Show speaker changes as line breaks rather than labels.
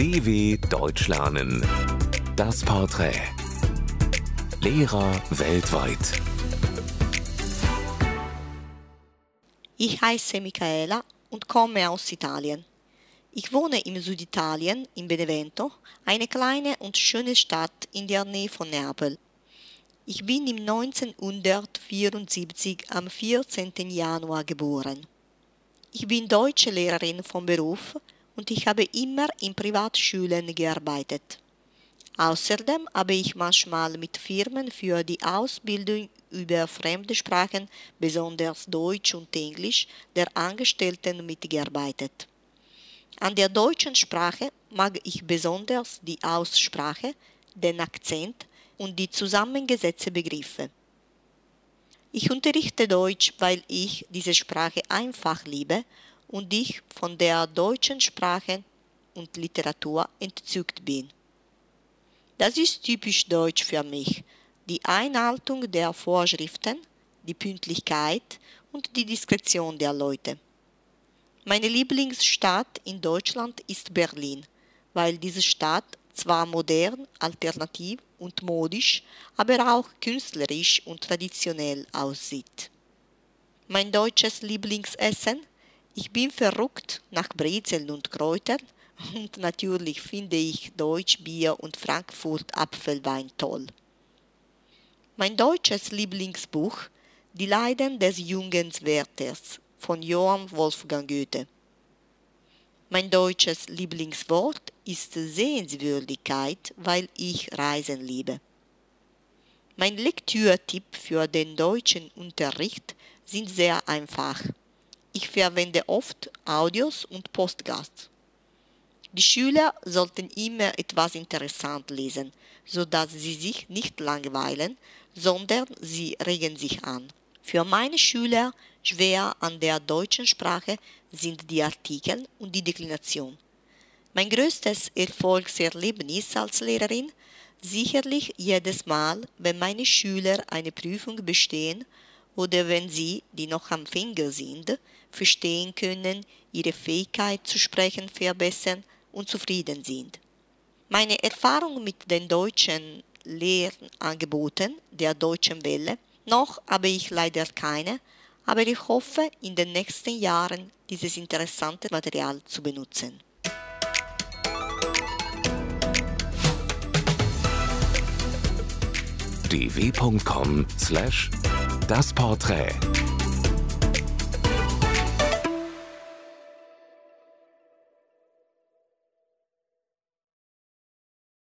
DW Deutsch lernen. Das Porträt. Lehrer weltweit.
Ich heiße Michaela und komme aus Italien. Ich wohne im Süditalien, in Benevento, eine kleine und schöne Stadt in der Nähe von Neapel. Ich bin im 1974 am 14. Januar geboren. Ich bin deutsche Lehrerin vom Beruf und ich habe immer in Privatschulen gearbeitet. Außerdem habe ich manchmal mit Firmen für die Ausbildung über fremde Sprachen, besonders Deutsch und Englisch, der Angestellten mitgearbeitet. An der deutschen Sprache mag ich besonders die Aussprache, den Akzent und die zusammengesetzten Begriffe. Ich unterrichte Deutsch, weil ich diese Sprache einfach liebe und ich von der deutschen Sprache und Literatur entzückt bin. Das ist typisch deutsch für mich, die Einhaltung der Vorschriften, die Pünktlichkeit und die Diskretion der Leute. Meine Lieblingsstadt in Deutschland ist Berlin, weil diese Stadt zwar modern, alternativ und modisch, aber auch künstlerisch und traditionell aussieht. Mein deutsches Lieblingsessen? Ich bin verrückt nach Brezeln und Kräutern und natürlich finde ich Deutsch Bier und Frankfurt Apfelwein toll. Mein deutsches Lieblingsbuch Die Leiden des jungen Werthers von Johann Wolfgang Goethe. Mein deutsches Lieblingswort ist Sehenswürdigkeit, weil ich Reisen liebe. Mein Lektürtipp für den deutschen Unterricht sind sehr einfach. Ich verwende oft Audios und Postgasts. Die Schüler sollten immer etwas interessant lesen, sodass sie sich nicht langweilen, sondern sie regen sich an. Für meine Schüler schwer an der deutschen Sprache sind die Artikel und die Deklination. Mein größtes Erfolgserlebnis als Lehrerin sicherlich jedes Mal, wenn meine Schüler eine Prüfung bestehen oder wenn sie, die noch am Finger sind, verstehen können, ihre Fähigkeit zu sprechen verbessern und zufrieden sind. Meine Erfahrung mit den deutschen Lehrangeboten der Deutschen Welle noch habe ich leider keine, aber ich hoffe, in den nächsten Jahren dieses interessante Material zu benutzen.
dw.com/das Porträt